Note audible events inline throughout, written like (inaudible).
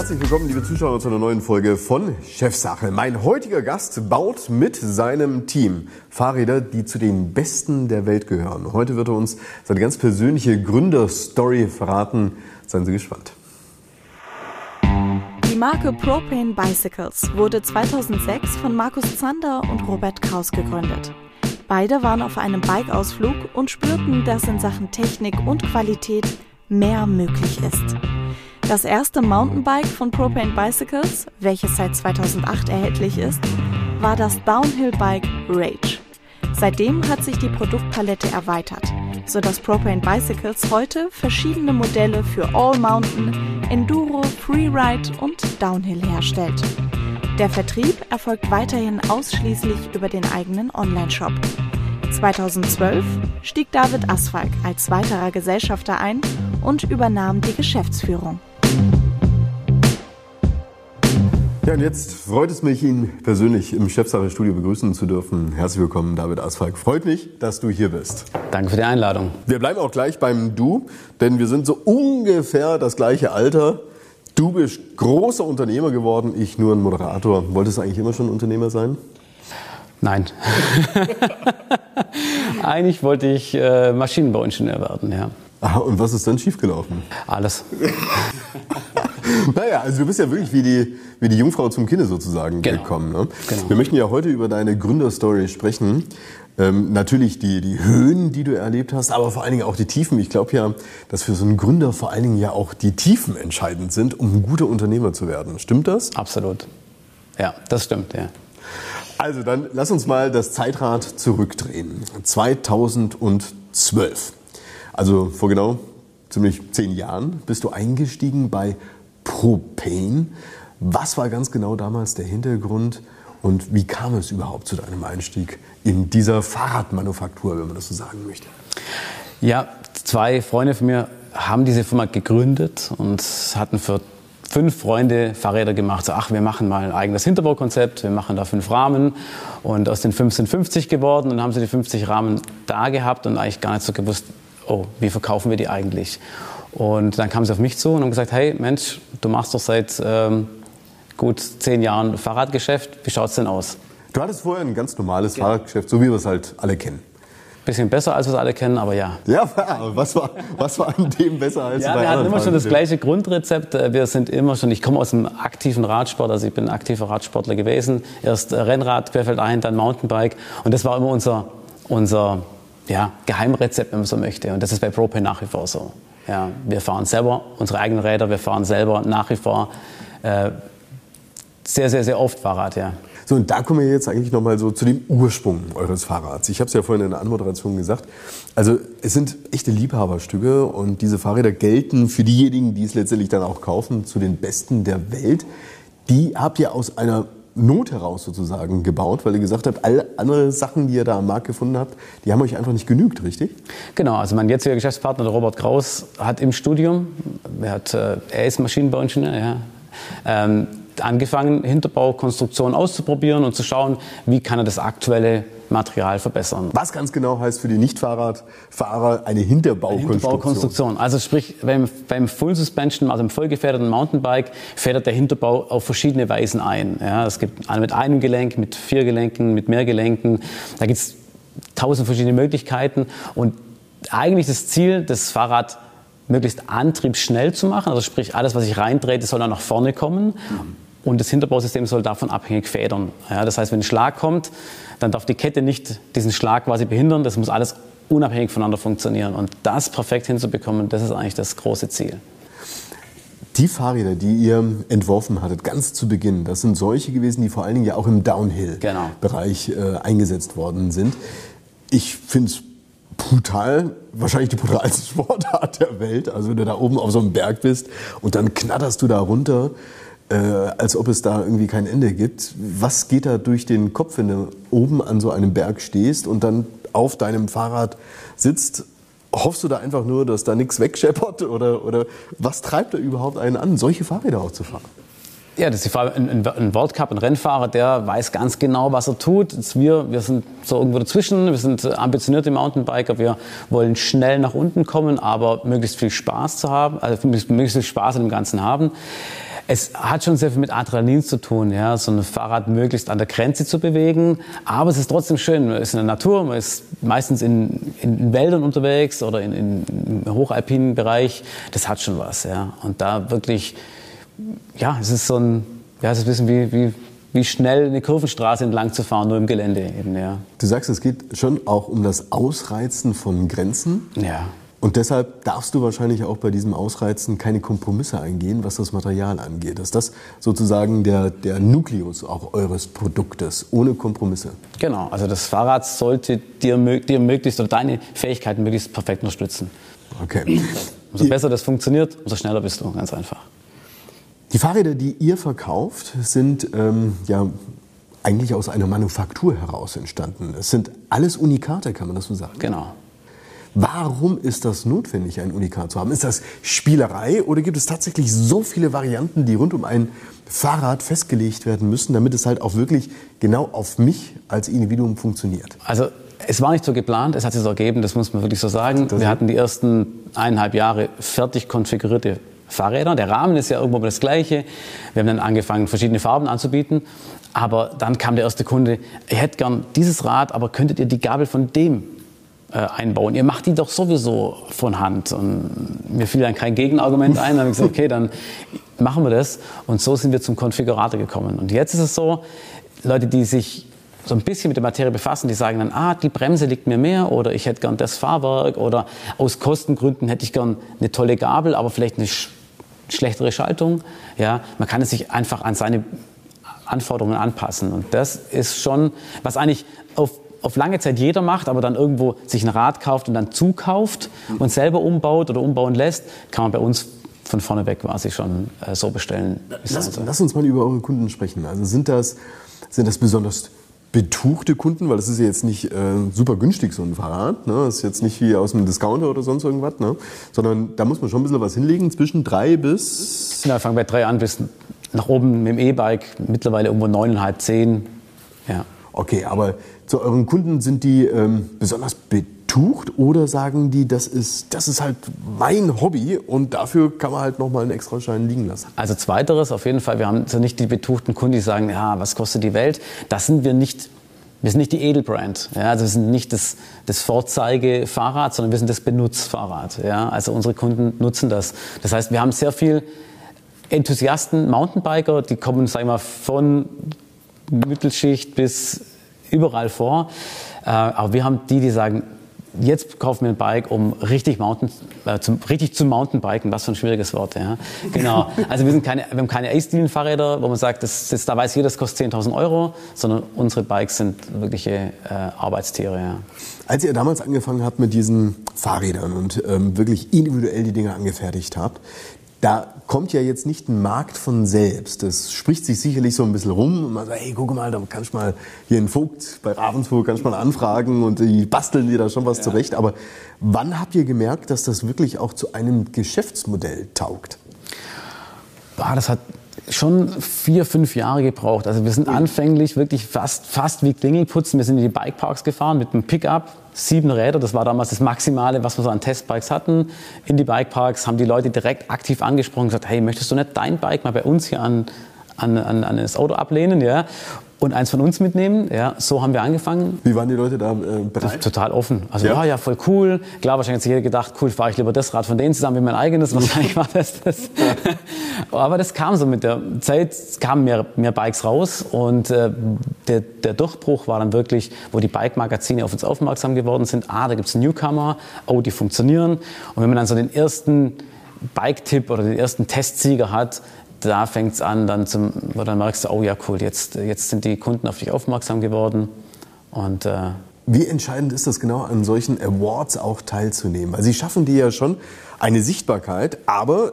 herzlich willkommen, liebe Zuschauer, zu einer neuen Folge von Chefsache. Mein heutiger Gast baut mit seinem Team Fahrräder, die zu den besten der Welt gehören. Heute wird er uns seine ganz persönliche Gründerstory verraten. Seien Sie gespannt. Die Marke Propane Bicycles wurde 2006 von Markus Zander und Robert Kraus gegründet. Beide waren auf einem Bikeausflug und spürten, dass in Sachen Technik und Qualität mehr möglich ist. Das erste Mountainbike von Propane Bicycles, welches seit 2008 erhältlich ist, war das Downhill Bike Rage. Seitdem hat sich die Produktpalette erweitert, sodass Propane Bicycles heute verschiedene Modelle für All Mountain, Enduro, Freeride und Downhill herstellt. Der Vertrieb erfolgt weiterhin ausschließlich über den eigenen Online-Shop. 2012 stieg David Asfalk als weiterer Gesellschafter ein und übernahm die Geschäftsführung. Ja, und jetzt freut es mich, ihn persönlich im Chefsache-Studio begrüßen zu dürfen. Herzlich willkommen, David Asfalk. Freut mich, dass du hier bist. Danke für die Einladung. Wir bleiben auch gleich beim Du, denn wir sind so ungefähr das gleiche Alter. Du bist großer Unternehmer geworden, ich nur ein Moderator. Wolltest du eigentlich immer schon Unternehmer sein? Nein. (laughs) Eigentlich wollte ich äh, Maschinenbauingenieur werden, ja. Aha, und was ist dann schiefgelaufen? Alles. (laughs) (laughs) naja, also du bist ja wirklich wie die, wie die Jungfrau zum Kinde sozusagen genau. gekommen. Ne? Genau. Wir möchten ja heute über deine Gründerstory sprechen. Ähm, natürlich die, die Höhen, die du erlebt hast, aber vor allen Dingen auch die Tiefen. Ich glaube ja, dass für so einen Gründer vor allen Dingen ja auch die Tiefen entscheidend sind, um ein guter Unternehmer zu werden. Stimmt das? Absolut. Ja, das stimmt, ja. Also dann lass uns mal das Zeitrad zurückdrehen. 2012. Also vor genau ziemlich zehn Jahren bist du eingestiegen bei Propane. Was war ganz genau damals der Hintergrund und wie kam es überhaupt zu deinem Einstieg in dieser Fahrradmanufaktur, wenn man das so sagen möchte? Ja, zwei Freunde von mir haben diese Firma gegründet und hatten für fünf Freunde Fahrräder gemacht. So, ach, wir machen mal ein eigenes Hinterbaukonzept, wir machen da fünf Rahmen. Und aus den fünf sind 50 geworden und haben sie die 50 Rahmen da gehabt und eigentlich gar nicht so gewusst, oh, wie verkaufen wir die eigentlich? Und dann kamen sie auf mich zu und haben gesagt, hey Mensch, du machst doch seit ähm, gut zehn Jahren Fahrradgeschäft, wie schaut es denn aus? Du hattest vorher ein ganz normales ja. Fahrradgeschäft, so wie wir es halt alle kennen. Bisschen besser, als wir es alle kennen, aber ja. Ja, (laughs) was war, was war an dem besser als ja, bei wir hatten immer schon das gleiche Grundrezept. Wir sind immer schon, ich komme aus dem aktiven Radsport, also ich bin aktiver Radsportler gewesen. Erst Rennrad, querfeldein, dann Mountainbike. Und das war immer unser, unser ja, Geheimrezept, wenn man so möchte. Und das ist bei Propane nach wie vor so. Ja, wir fahren selber unsere eigenen Räder, wir fahren selber nach wie vor äh, sehr, sehr, sehr oft Fahrrad, ja. So, und da kommen wir jetzt eigentlich nochmal so zu dem Ursprung eures Fahrrads. Ich habe es ja vorhin in der Anmoderation gesagt. Also es sind echte Liebhaberstücke und diese Fahrräder gelten für diejenigen, die es letztendlich dann auch kaufen, zu den besten der Welt. Die habt ihr aus einer Not heraus sozusagen gebaut, weil ihr gesagt habt, alle anderen Sachen, die ihr da am Markt gefunden habt, die haben euch einfach nicht genügt, richtig? Genau, also mein jetziger Geschäftspartner, der Robert Kraus, hat im Studium, er, hat, äh, er ist Maschinenbauingenieur, ja, ähm, angefangen, Hinterbaukonstruktionen auszuprobieren und zu schauen, wie kann er das aktuelle Material verbessern. Was ganz genau heißt für die Nicht-Fahrradfahrer eine Hinterbaukonstruktion? Hinterbaukonstruktion. Also sprich, beim, beim Full Suspension, also im vollgefederten Mountainbike, federt der Hinterbau auf verschiedene Weisen ein. Ja, es gibt mit einem Gelenk, mit vier Gelenken, mit mehr Gelenken. Da gibt es tausend verschiedene Möglichkeiten und eigentlich das Ziel, das Fahrrad möglichst antriebsschnell zu machen. Also sprich, alles, was ich reindrehe, soll dann nach vorne kommen. Mhm. Und das Hinterbausystem soll davon abhängig federn. Ja, das heißt, wenn ein Schlag kommt, dann darf die Kette nicht diesen Schlag quasi behindern. Das muss alles unabhängig voneinander funktionieren. Und das perfekt hinzubekommen, das ist eigentlich das große Ziel. Die Fahrräder, die ihr entworfen hattet, ganz zu Beginn, das sind solche gewesen, die vor allen Dingen ja auch im Downhill-Bereich genau. äh, eingesetzt worden sind. Ich finde es brutal, wahrscheinlich die brutalste (laughs) Sportart der Welt. Also wenn du da oben auf so einem Berg bist und dann knatterst du da runter äh, als ob es da irgendwie kein Ende gibt. Was geht da durch den Kopf, wenn du oben an so einem Berg stehst und dann auf deinem Fahrrad sitzt? Hoffst du da einfach nur, dass da nichts wegscheppert (laughs) oder, oder was treibt da überhaupt einen an, solche Fahrräder auch zu fahren? Ja, das ist die Frage. Ein, ein World ein Rennfahrer, der weiß ganz genau, was er tut. Wir, wir sind so irgendwo dazwischen. Wir sind ambitionierte Mountainbiker. Wir wollen schnell nach unten kommen, aber möglichst viel Spaß zu haben, also möglichst viel Spaß an dem Ganzen haben. Es hat schon sehr viel mit Adrenalin zu tun, ja, so ein Fahrrad möglichst an der Grenze zu bewegen. Aber es ist trotzdem schön. Man ist in der Natur, man ist meistens in, in Wäldern unterwegs oder in, in, im hochalpinen Bereich. Das hat schon was, ja. Und da wirklich, ja, es ist so ein, ja, es ist ein bisschen wie, wie wie schnell eine Kurvenstraße entlang zu fahren, nur im Gelände eben, ja. Du sagst, es geht schon auch um das Ausreizen von Grenzen. Ja. Und deshalb darfst du wahrscheinlich auch bei diesem Ausreizen keine Kompromisse eingehen, was das Material angeht. Ist das sozusagen der, der Nukleus auch eures Produktes, ohne Kompromisse? Genau, also das Fahrrad sollte dir, dir möglichst oder deine Fähigkeiten möglichst perfekt unterstützen. Okay. Umso besser das funktioniert, umso schneller bist du, ganz einfach. Die Fahrräder, die ihr verkauft, sind ähm, ja eigentlich aus einer Manufaktur heraus entstanden. Es sind alles Unikate, kann man das so sagen? Genau. Warum ist das notwendig, ein Unikat zu haben? Ist das Spielerei oder gibt es tatsächlich so viele Varianten, die rund um ein Fahrrad festgelegt werden müssen, damit es halt auch wirklich genau auf mich als Individuum funktioniert? Also es war nicht so geplant, es hat sich so ergeben, das muss man wirklich so sagen. Wir hatten die ersten eineinhalb Jahre fertig konfigurierte Fahrräder. Der Rahmen ist ja irgendwo das gleiche. Wir haben dann angefangen, verschiedene Farben anzubieten. Aber dann kam der erste Kunde, ihr hättet gern dieses Rad, aber könntet ihr die Gabel von dem einbauen. Ihr macht die doch sowieso von Hand. Und mir fiel dann kein Gegenargument ein. Dann habe ich gesagt, okay, dann machen wir das. Und so sind wir zum Konfigurator gekommen. Und jetzt ist es so, Leute, die sich so ein bisschen mit der Materie befassen, die sagen dann, ah, die Bremse liegt mir mehr oder ich hätte gern das Fahrwerk oder aus Kostengründen hätte ich gern eine tolle Gabel, aber vielleicht eine sch schlechtere Schaltung. Ja, man kann es sich einfach an seine Anforderungen anpassen. Und das ist schon, was eigentlich auf auf lange Zeit jeder macht, aber dann irgendwo sich ein Rad kauft und dann zukauft und selber umbaut oder umbauen lässt, kann man bei uns von vorne weg quasi schon äh, so bestellen. Lass, lass, uns mal über eure Kunden sprechen. Also sind das, sind das besonders betuchte Kunden, weil das ist ja jetzt nicht äh, super günstig, so ein Fahrrad. Ne? Das ist jetzt nicht wie aus einem Discounter oder sonst irgendwas, ne? sondern da muss man schon ein bisschen was hinlegen, zwischen drei bis... Ja, fangen bei drei an bis nach oben mit dem E-Bike, mittlerweile irgendwo neuneinhalb, zehn. Ja. Okay, aber zu euren Kunden sind die ähm, besonders betucht oder sagen die, das ist, das ist halt mein Hobby und dafür kann man halt nochmal einen extra Schein liegen lassen? Also zweiteres auf jeden Fall. Wir haben nicht die betuchten Kunden, die sagen, ja, was kostet die Welt? Das sind wir nicht. Wir sind nicht die Edelbrand, ja, also wir sind nicht das, das Vorzeigefahrrad, sondern wir sind das Benutzfahrrad. Ja, also unsere Kunden nutzen das. Das heißt, wir haben sehr viel Enthusiasten, Mountainbiker, die kommen, sagen wir von Mittelschicht bis überall vor. Äh, aber wir haben die, die sagen, jetzt kaufen wir ein Bike, um richtig, Mountain, äh, zum, richtig zu Mountainbiken. Was für ein schwieriges Wort. Ja. Genau. Also wir, sind keine, wir haben keine Ace-Deal-Fahrräder, wo man sagt, das, das, da weiß jeder, das kostet 10.000 Euro, sondern unsere Bikes sind wirkliche äh, Arbeitstiere. Ja. Als ihr damals angefangen habt mit diesen Fahrrädern und ähm, wirklich individuell die Dinge angefertigt habt, da kommt ja jetzt nicht ein Markt von selbst. Das spricht sich sicherlich so ein bisschen rum und man sagt, hey, guck mal, da kannst du mal hier in Vogt bei Ravensburg kannst du mal anfragen und die basteln dir da schon was ja. zurecht. Aber wann habt ihr gemerkt, dass das wirklich auch zu einem Geschäftsmodell taugt? Boah, das hat schon vier, fünf Jahre gebraucht. Also wir sind anfänglich wirklich fast, fast wie Klingelputzen. Wir sind in die Bikeparks gefahren mit einem Pickup, sieben Räder. Das war damals das Maximale, was wir so an Testbikes hatten. In die Bikeparks haben die Leute direkt aktiv angesprochen und gesagt, hey, möchtest du nicht dein Bike mal bei uns hier an, an, an, an das Auto ablehnen? Ja? Und eins von uns mitnehmen. Ja, so haben wir angefangen. Wie waren die Leute da äh, bereit? Total offen. Also ja. ja, ja, voll cool. Klar, wahrscheinlich hat sich jeder gedacht, cool, fahre ich lieber das Rad von denen zusammen wie mein eigenes. (laughs) Wahrscheinlich war das das. (laughs) Aber das kam so mit der Zeit, es kamen mehr, mehr Bikes raus und äh, der, der Durchbruch war dann wirklich, wo die Bike-Magazine auf uns aufmerksam geworden sind. Ah, da gibt es Newcomer, oh, die funktionieren. Und wenn man dann so den ersten Bike-Tipp oder den ersten Testsieger hat, da fängt es an, dann zum, wo dann merkst du, oh ja, cool, jetzt, jetzt sind die Kunden auf dich aufmerksam geworden. Und, äh, Wie entscheidend ist das genau, an solchen Awards auch teilzunehmen? Weil sie schaffen dir ja schon eine Sichtbarkeit, aber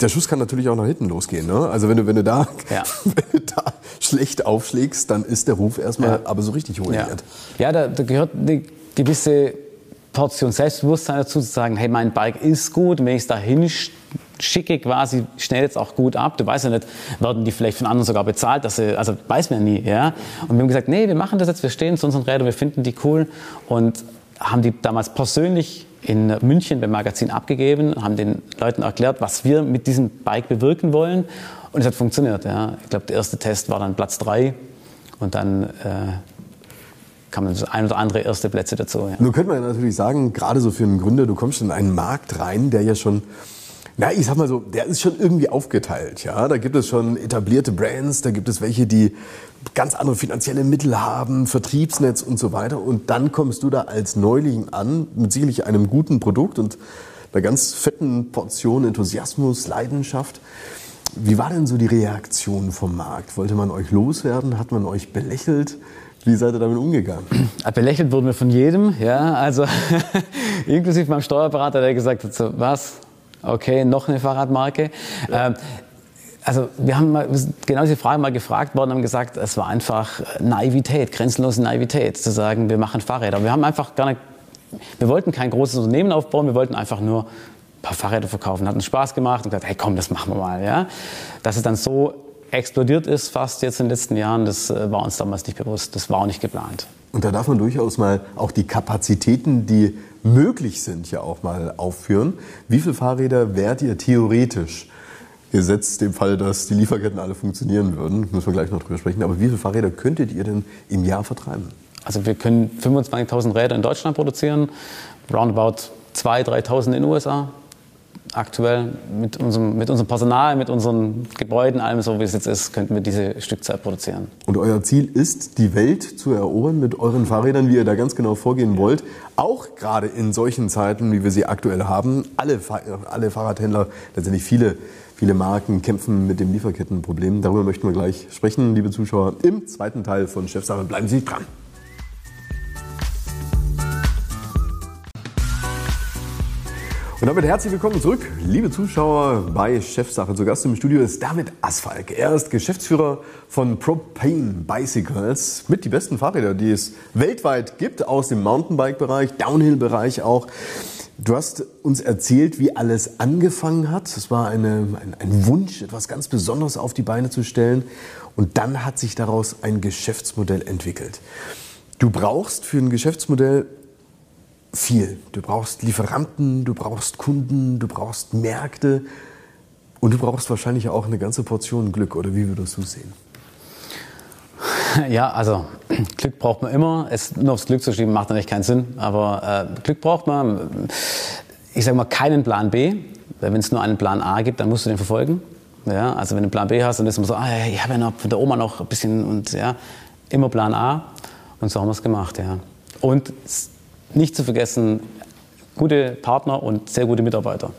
der Schuss kann natürlich auch nach hinten losgehen. Ne? Also wenn du, wenn, du da, ja. (laughs) wenn du da schlecht aufschlägst, dann ist der Ruf erstmal ja. aber so richtig ruiniert. Ja, ja da, da gehört eine gewisse Portion Selbstbewusstsein dazu, zu sagen, hey, mein Bike ist gut, wenn ich es da hinschicke, quasi schnell jetzt auch gut ab. Du weißt ja nicht, werden die vielleicht von anderen sogar bezahlt, dass sie, also weiß man nie, ja. Und wir haben gesagt, nee, wir machen das jetzt, wir stehen zu unseren Rädern, wir finden die cool und haben die damals persönlich in München beim Magazin abgegeben, haben den Leuten erklärt, was wir mit diesem Bike bewirken wollen Und es hat funktioniert. Ja. Ich glaube, der erste Test war dann Platz 3 und dann äh, kam das ein oder andere erste Plätze dazu. Ja. Nun könnte man natürlich sagen, gerade so für einen Gründer, du kommst in einen Markt rein, der ja schon na, ich sag mal so, der ist schon irgendwie aufgeteilt. Ja, da gibt es schon etablierte Brands, da gibt es welche, die ganz andere finanzielle Mittel haben, Vertriebsnetz und so weiter. Und dann kommst du da als Neuling an mit sicherlich einem guten Produkt und einer ganz fetten Portion Enthusiasmus, Leidenschaft. Wie war denn so die Reaktion vom Markt? Wollte man euch loswerden? Hat man euch belächelt? Wie seid ihr damit umgegangen? (clears throat) Belächelt wurden wir von jedem, ja. Also (laughs) inklusive meinem Steuerberater, der gesagt hat, so, was? Okay, noch eine Fahrradmarke. Ja. Ähm, also wir haben mal, genau diese Frage mal gefragt worden und haben gesagt, es war einfach Naivität, grenzenlose Naivität, zu sagen, wir machen Fahrräder. Wir haben einfach gar nicht, wir wollten kein großes Unternehmen aufbauen, wir wollten einfach nur ein paar Fahrräder verkaufen. Hat uns Spaß gemacht und gesagt, hey komm, das machen wir mal. Ja? Dass es dann so explodiert ist, fast jetzt in den letzten Jahren, das äh, war uns damals nicht bewusst, das war auch nicht geplant. Und da darf man durchaus mal auch die Kapazitäten, die möglich sind, ja auch mal aufführen. Wie viele Fahrräder wärt ihr theoretisch? Gesetzt dem Fall, dass die Lieferketten alle funktionieren würden, müssen wir gleich noch drüber sprechen. Aber wie viele Fahrräder könntet ihr denn im Jahr vertreiben? Also wir können 25.000 Räder in Deutschland produzieren, roundabout 2.000, 3.000 in den USA aktuell mit unserem, mit unserem Personal, mit unseren Gebäuden, allem so wie es jetzt ist, könnten wir diese Stückzahl produzieren. Und euer Ziel ist, die Welt zu erobern mit euren Fahrrädern, wie ihr da ganz genau vorgehen wollt. Auch gerade in solchen Zeiten, wie wir sie aktuell haben. Alle, alle Fahrradhändler, letztendlich viele, viele Marken kämpfen mit dem Lieferkettenproblem. Darüber möchten wir gleich sprechen, liebe Zuschauer, im zweiten Teil von Chefsache. Bleiben Sie dran. Und damit herzlich willkommen zurück, liebe Zuschauer bei Chefsache. Zu Gast im Studio ist David Asfalk. Er ist Geschäftsführer von Propane Bicycles mit die besten Fahrräder, die es weltweit gibt, aus dem Mountainbike-Bereich, Downhill-Bereich auch. Du hast uns erzählt, wie alles angefangen hat. Es war eine, ein, ein Wunsch, etwas ganz Besonderes auf die Beine zu stellen. Und dann hat sich daraus ein Geschäftsmodell entwickelt. Du brauchst für ein Geschäftsmodell viel. Du brauchst Lieferanten, du brauchst Kunden, du brauchst Märkte und du brauchst wahrscheinlich auch eine ganze Portion Glück. Oder wie würdest du es sehen? Ja, also (clears throat) Glück braucht man immer. Es nur aufs Glück zu schieben macht natürlich keinen Sinn. Aber äh, Glück braucht man. Ich sage mal keinen Plan B. Weil wenn es nur einen Plan A gibt, dann musst du den verfolgen. Ja, also wenn du einen Plan B hast, dann ist man so, ah, ich habe ja noch von der Oma noch ein bisschen und ja, immer Plan A. Und so haben wir es gemacht, ja. Und nicht zu vergessen, gute Partner und sehr gute Mitarbeiter.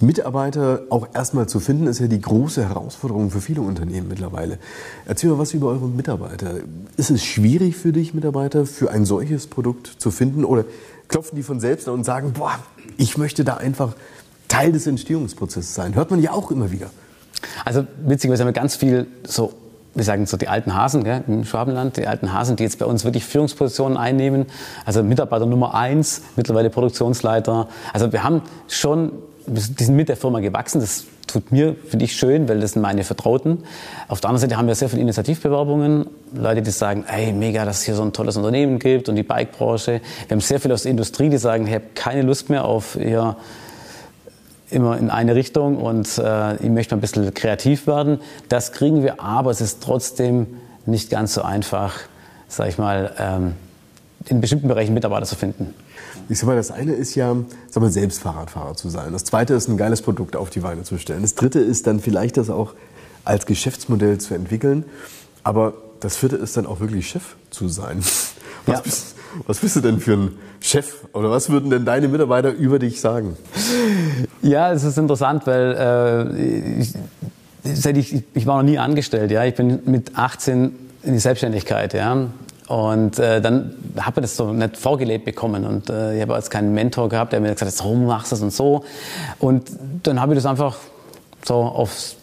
Mitarbeiter auch erstmal zu finden, ist ja die große Herausforderung für viele Unternehmen mittlerweile. Erzähl mal was über eure Mitarbeiter. Ist es schwierig für dich, Mitarbeiter für ein solches Produkt zu finden? Oder klopfen die von selbst an und sagen, boah, ich möchte da einfach Teil des Entstehungsprozesses sein? Hört man ja auch immer wieder. Also witzigerweise haben wir ganz viel so wir sagen so die alten Hasen gell, im Schwabenland, die alten Hasen, die jetzt bei uns wirklich Führungspositionen einnehmen. Also Mitarbeiter Nummer eins, mittlerweile Produktionsleiter. Also wir haben schon, wir sind mit der Firma gewachsen. Das tut mir, finde ich, schön, weil das sind meine Vertrauten. Auf der anderen Seite haben wir sehr viele Initiativbewerbungen. Leute, die sagen, ey, mega, dass es hier so ein tolles Unternehmen gibt und die Bikebranche. Wir haben sehr viele aus der Industrie, die sagen, ich habe keine Lust mehr auf ihr immer in eine Richtung und äh, ich möchte mal ein bisschen kreativ werden. Das kriegen wir, aber es ist trotzdem nicht ganz so einfach, sag ich mal, ähm, in bestimmten Bereichen Mitarbeiter zu finden. Ich sag mal, das eine ist ja, sag mal, selbst Fahrradfahrer zu sein. Das zweite ist, ein geiles Produkt auf die Beine zu stellen. Das dritte ist dann vielleicht das auch als Geschäftsmodell zu entwickeln. Aber das vierte ist dann auch wirklich Chef zu sein. Was, ja. bist, was bist du denn für ein Chef? Oder was würden denn deine Mitarbeiter über dich sagen? Ja, es ist interessant, weil äh, ich, seit ich, ich war noch nie angestellt. Ja, ich bin mit 18 in die Selbstständigkeit. Ja. Und äh, dann habe ich das so nicht vorgelebt bekommen. Und äh, ich habe jetzt keinen Mentor gehabt, der mir gesagt hat, so machst du das und so. Und dann habe ich das einfach so aufs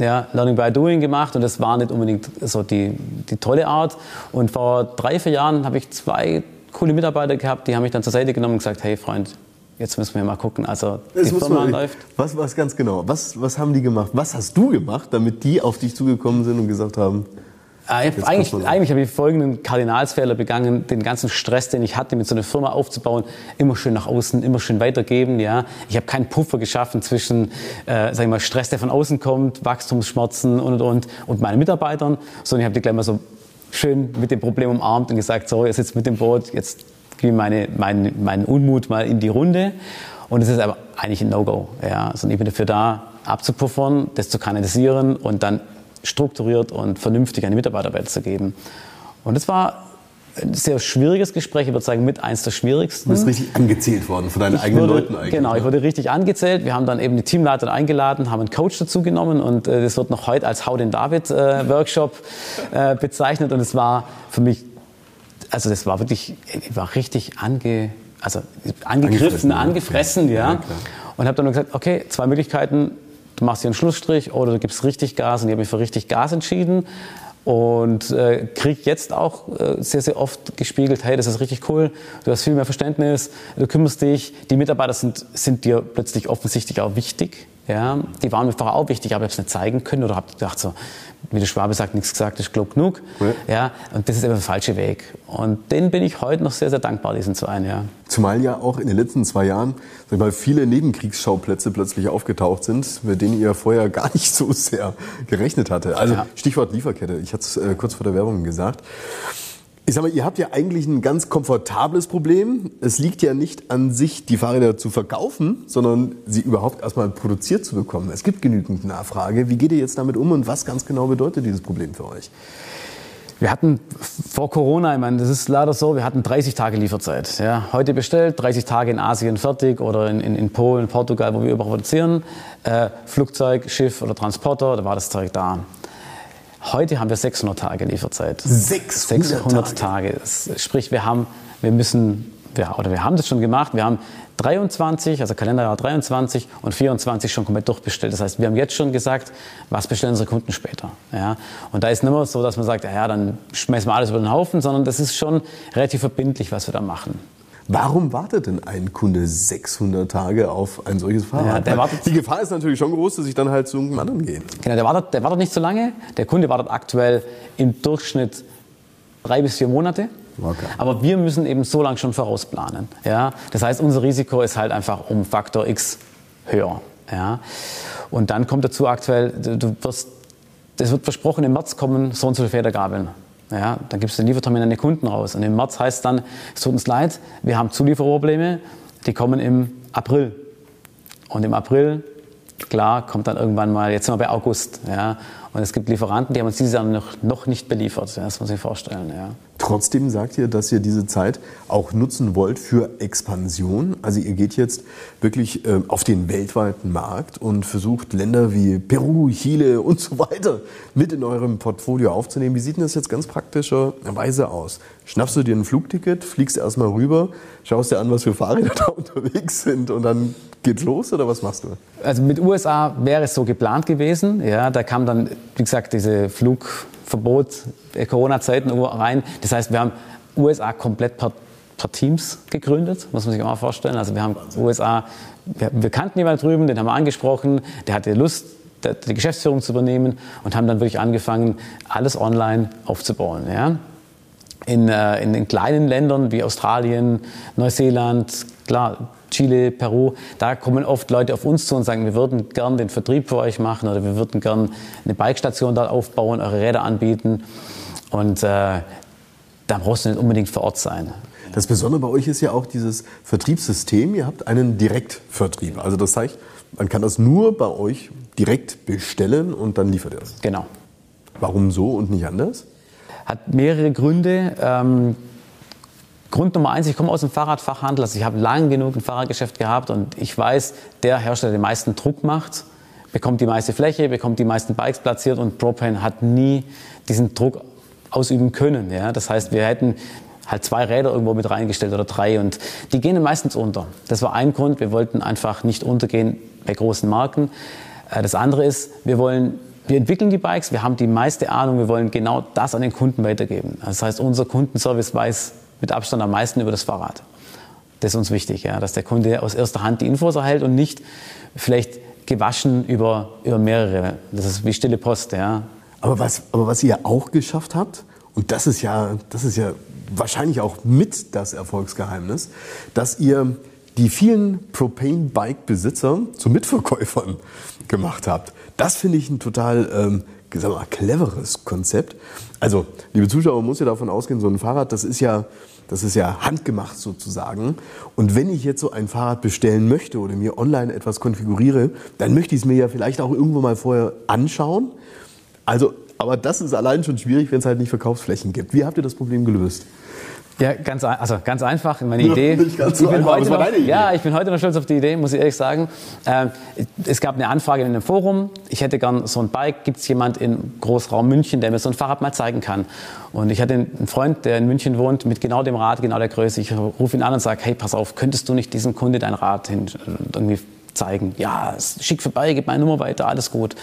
ja, Learning by Doing gemacht und das war nicht unbedingt so die, die tolle Art. Und vor drei, vier Jahren habe ich zwei coole Mitarbeiter gehabt, die haben mich dann zur Seite genommen und gesagt, hey Freund, jetzt müssen wir mal gucken. Also die Firma man, läuft. Was, was ganz genau? Was, was haben die gemacht? Was hast du gemacht, damit die auf dich zugekommen sind und gesagt haben, Äh, eigentlich, eigentlich habe ich folgenden Kardinalsfehler begangen, den ganzen Stress, den ich hatte, mit so einer Firma aufzubauen, immer schön nach außen, immer schön weitergeben. Ja, ich habe keinen Puffer geschaffen zwischen, äh, sag ich mal, Stress, der von außen kommt, Wachstumsschmerzen und und und, und meinen Mitarbeitern, sondern ich habe die gleich mal so schön mit dem Problem umarmt und gesagt, so, ihr sitzt mit dem Boot, jetzt gebe ich meine, meinen, meinen Unmut mal in die Runde. Und es ist aber eigentlich ein No-Go. Ja, sondern ich bin dafür da, abzupuffern, das zu kanalisieren und dann strukturiert und vernünftig an die Mitarbeiter weiterzugeben. Und das war ein sehr schwieriges Gespräch, ich würde sagen, mit eins der schwierigsten. Du bist richtig angezählt worden von deinen ich eigenen wurde, Leuten eigentlich. Genau, ich wurde richtig angezählt. Wir haben dann eben die Teamleiter eingeladen, haben einen Coach dazu genommen und äh, das wird noch heute als Hau den David äh, Workshop äh, bezeichnet und es war für mich, also das war wirklich, ich war richtig ange, also angegriffen, angefressen, angefressen ja. ja. ja und habe dann gesagt, okay, zwei Möglichkeiten, du machst hier einen Schlussstrich oder du gibst richtig Gas und ich habe mich für richtig Gas entschieden und äh, kriege jetzt auch äh, sehr, sehr oft gespiegelt, hey, das ist richtig cool, du hast viel mehr Verständnis, du kümmerst dich, die Mitarbeiter sind, sind dir plötzlich offensichtlich auch wichtig. Ja, die waren mir vorher auch wichtig, aber ich habe es nicht zeigen können oder habe gedacht so, wie der Schwabe sagt, nichts gesagt ist klug genug. Ja. ja. und das ist eben der falsche Weg. Und den bin ich heute noch sehr, sehr dankbar, diesen Zweien, ja. Zumal ja auch in den letzten zwei Jahren sag mal, viele Nebenkriegsschauplätze plötzlich aufgetaucht sind, mit denen ihr vorher gar nicht so sehr gerechnet hatte. Also ja. Stichwort Lieferkette, ich hatte es äh, kurz vor der Werbung gesagt. Ich sag mal, ihr habt ja eigentlich ein ganz komfortables Problem. Es liegt ja nicht an sich, die Fahrräder zu verkaufen, sondern sie überhaupt erstmal produziert zu bekommen. Es gibt genügend Nachfrage. Wie geht ihr jetzt damit um und was ganz genau bedeutet dieses Problem für euch? Wir hatten vor Corona, ich meine, das ist leider so, wir hatten 30 Tage Lieferzeit. Ja, heute bestellt, 30 Tage in Asien fertig oder in, in, in Polen, Portugal, wo wir überall produzieren. Äh, Flugzeug, Schiff oder Transporter, da war das Zeug da. Heute haben wir 600 Tage Lieferzeit. 600, 600 Tage. Tage. Sprich, wir haben, wir müssen, wir, oder wir haben das schon gemacht. Wir haben 23, also Kalenderjahr 23 und 24 schon komplett durchbestellt. Das heißt, wir haben jetzt schon gesagt, was bestellen unsere Kunden später. Ja? Und da ist nicht mehr so, dass man sagt, ja, dann schmeißen wir alles über den Haufen, sondern das ist schon relativ verbindlich, was wir da machen. Warum wartet denn ein Kunde 600 Tage auf ein solches Fahrrad? Ja, die Gefahr ist natürlich schon groß, dass ich dann halt zu irgendeinem anderen gehe. Genau, der wartet, der wartet nicht so lange. Der Kunde wartet aktuell im Durchschnitt drei bis vier Monate. Okay. Aber wir müssen eben so lange schon vorausplanen. Ja? Das heißt, unser Risiko ist halt einfach um Faktor X höher. Ja? Und dann kommt dazu aktuell, du wirst, das wird versprochen, im März kommen so und so viele Federgabeln. Ja, dann gibst du den Liefertermin an den Kunden raus. Und im März heißt dann, es tut uns leid, wir haben Zulieferprobleme, die kommen im April. Und im April, klar, kommt dann irgendwann mal, jetzt sind wir bei August. Ja, und es gibt Lieferanten, die haben uns dieses Jahr noch, noch nicht beliefert. Das muss sich vorstellen. Ja. Trotzdem sagt ihr, dass ihr diese Zeit auch nutzen wollt für Expansion. Also ihr geht jetzt wirklich äh, auf den weltweiten Markt und versucht Länder wie Peru, Chile und so weiter mit in eurem Portfolio aufzunehmen. Wie sieht denn das jetzt ganz praktischerweise aus? Schnappst du dir ein Flugticket, fliegst erstmal rüber, schaust dir an, was für Fahrräder (laughs) da unterwegs sind und dann geht's los oder was machst du? Also mit USA wäre es so geplant gewesen. Ja, da kam dann, wie gesagt, diese Flug Verbot äh, Corona-Zeiten rein. Das heißt, wir haben USA komplett per, per, Teams gegründet, muss man sich auch mal vorstellen. Also wir haben USA, wir, wir kannten jemanden drüben, den haben wir angesprochen, der hatte Lust, die Geschäftsführung zu übernehmen und haben dann wirklich angefangen, alles online aufzubauen. Ja? In, äh, in den kleinen Ländern wie Australien, Neuseeland, klar, Chile, Peru, da kommen oft Leute auf uns zu und sagen, wir würden gern den Vertrieb für euch machen oder wir würden gern eine Bikestation da aufbauen, eure Räder anbieten. Und äh, da brauchst du nicht unbedingt vor Ort sein. Das Besondere bei euch ist ja auch dieses Vertriebssystem. Ihr habt einen Direktvertrieb. Also das heißt, man kann das nur bei euch direkt bestellen und dann liefert ihr es. Genau. Warum so und nicht anders? Hat mehrere Gründe. Ähm, Grund Nummer eins, ich komme aus dem Fahrradfachhandel, also ich habe lange genug ein Fahrradgeschäft gehabt und ich weiß, der Hersteller, der den meisten Druck macht, bekommt die meiste Fläche, bekommt die meisten Bikes platziert und Propane hat nie diesen Druck ausüben können. Ja? Das heißt, wir hätten halt zwei Räder irgendwo mit reingestellt oder drei und die gehen meistens unter. Das war ein Grund, wir wollten einfach nicht untergehen bei großen Marken. Äh, das andere ist, wir wollen wir entwickeln die Bikes, wir haben die meiste Ahnung, wir wollen genau das an den Kunden weitergeben. Das heißt, unser Kundenservice weiß mit Abstand am meisten über das Fahrrad. Das ist uns wichtig, ja, dass der Kunde aus erster Hand die Infos erhält und nicht vielleicht gewaschen über, über mehrere. Das ist wie stille Post. Ja. Aber was, aber was ihr auch geschafft habt, und das ist ja, das ist ja wahrscheinlich auch mit das Erfolgsgeheimnis, dass ihr die vielen Propane-Bike-Besitzer zu Mitverkäufern gemacht habt. Das finde ich ein total ähm, sag mal, cleveres Konzept. Also, liebe Zuschauer, man muss ja davon ausgehen, so ein Fahrrad, das ist ja, das ist ja handgemacht sozusagen. Und wenn ich jetzt so ein Fahrrad bestellen möchte oder mir online etwas konfiguriere, dann möchte ich es mir ja vielleicht auch irgendwo mal vorher anschauen. Also, aber das ist allein schon schwierig, wenn es halt nicht Verkaufsflächen gibt. Wie habt ihr das Problem gelöst? Ja, ganz, also ganz einfach. Meine Idee. Nicht ganz so ich bin einfach, heute noch, Idee. Ja, ich bin heute noch stolz auf die Idee, muss ich ehrlich sagen. Ähm, es gab eine Anfrage in einem Forum. Ich hätte gern so ein Bike. Gibt es jemand in Großraum München, der mir so ein Fahrrad mal zeigen kann? Und ich hatte einen Freund, der in München wohnt, mit genau dem Rad, genau der Größe. Ich rufe ihn an und sage, hey, pass auf, könntest du nicht diesem Kunde dein Rad hin, irgendwie zeigen. Ja, schick vorbei, gib meine Nummer weiter, alles gut.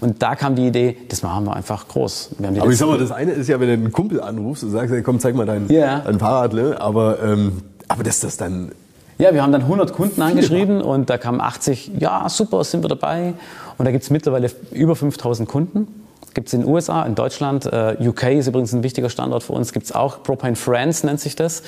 Und da kam die Idee, das machen wir einfach groß. Wir Aber ich sag mal, das eine ist ja, wenn du einen Kumpel anrufst und sagst, hey, komm, zeig mal dein, yeah. dein Fahrrad, ne? aber, ähm, aber dass das dann... Ja, wir haben dann 100 Kunden angeschrieben ja. und da kamen 80, ja, super, sind wir dabei. Und da gibt es mittlerweile über 5000 Kunden. Gibt es in den USA, in Deutschland, äh, UK ist übrigens ein wichtiger Standort für uns, gibt es auch Propane Friends nennt sich das.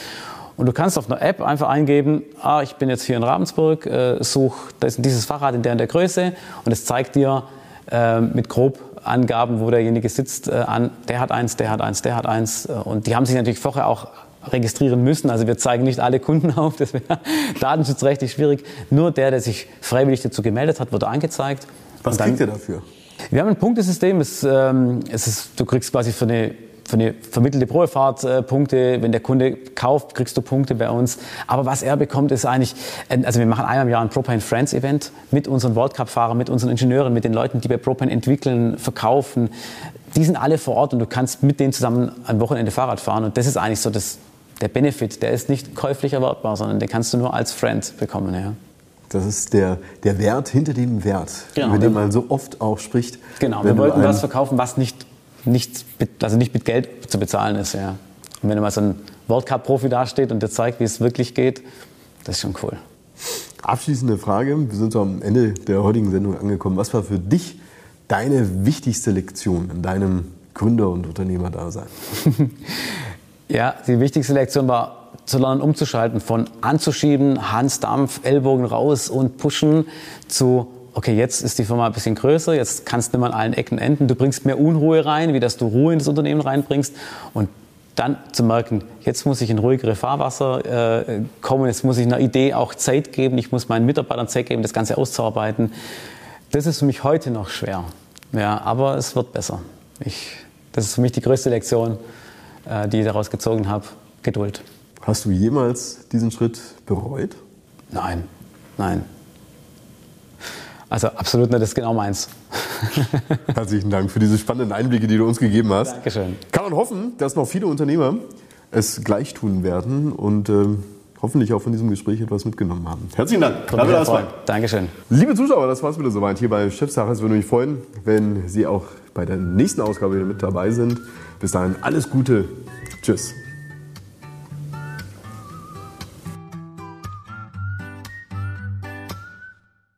Und du kannst auf einer App einfach eingeben, ah, ich bin jetzt hier in Ravensburg, äh, such dieses Fahrrad in der und der Größe und es zeigt dir äh, mit grob Angaben, wo derjenige sitzt, äh, an, der hat eins, der hat eins, der hat eins. Äh, und die haben sich natürlich vorher auch registrieren müssen. Also wir zeigen nicht alle Kunden (laughs) auf, das wäre datenschutzrechtlich schwierig. Nur der, der sich freiwillig dazu gemeldet hat, wird angezeigt. Was dann, kriegt ihr dafür? Wir haben ein Punktesystem. Es, ähm, es ist, du kriegst quasi für eine für eine vermittelte Probefahrt äh, Punkte. Wenn der Kunde kauft, kriegst du Punkte bei uns. Aber was er bekommt, ist eigentlich, also wir machen einmal im Jahr ein Propane Friends Event mit unseren World Cup Fahrern, mit unseren Ingenieuren, mit den Leuten, die bei Propane entwickeln, verkaufen. Die sind alle vor Ort und du kannst mit denen zusammen am Wochenende Fahrrad fahren. Und das ist eigentlich so das, der Benefit. Der ist nicht käuflich erwerbbar, sondern den kannst du nur als Friend bekommen. Ja. Das ist der, der Wert hinter dem Wert, genau, über den man so oft auch spricht. Genau, wir wollten was verkaufen, was nicht nicht, also nicht mit Geld zu bezahlen ist. Ja. Und wenn mal so ein World Cup Profi dasteht und dir zeigt, wie es wirklich geht, das ist schon cool. Abschließende Frage. Wir sind so am Ende der heutigen Sendung angekommen. Was war für dich deine wichtigste Lektion in deinem Gründer- und Unternehmerdasein? (laughs) ja, die wichtigste Lektion war, zu lernen umzuschalten von anzuschieben, Hans Dampf, Ellbogen raus und pushen zu okay, jetzt ist die Firma ein bisschen größer, jetzt kannst du mal an allen Ecken enden, du bringst mehr Unruhe rein, wie dass du Ruhe in das Unternehmen reinbringst und dann zu merken, jetzt muss ich in ruhigere Fahrwasser äh, kommen, jetzt muss ich einer Idee auch Zeit geben, ich muss meinen Mitarbeitern Zeit geben, das Ganze auszuarbeiten. Das ist für mich heute noch schwer, ja, aber es wird besser. Ich, das ist für mich die größte Lektion, äh, die ich daraus gezogen habe, Geduld. Hast du jemals diesen Schritt bereut? Nein, nein. Also absolut nicht, das ist genau meins. (laughs) Herzlichen Dank für diese spannenden Einblicke, die du uns gegeben hast. Dankeschön. Kann man hoffen, dass noch viele Unternehmer es gleich tun werden und äh, hoffentlich auch von diesem Gespräch etwas mitgenommen haben. Herzlichen Dank. Dankeschön. Liebe Zuschauer, das war es wieder soweit hier bei Chefsache. Es würde mich freuen, wenn Sie auch bei der nächsten Ausgabe wieder mit dabei sind. Bis dahin alles Gute. Tschüss.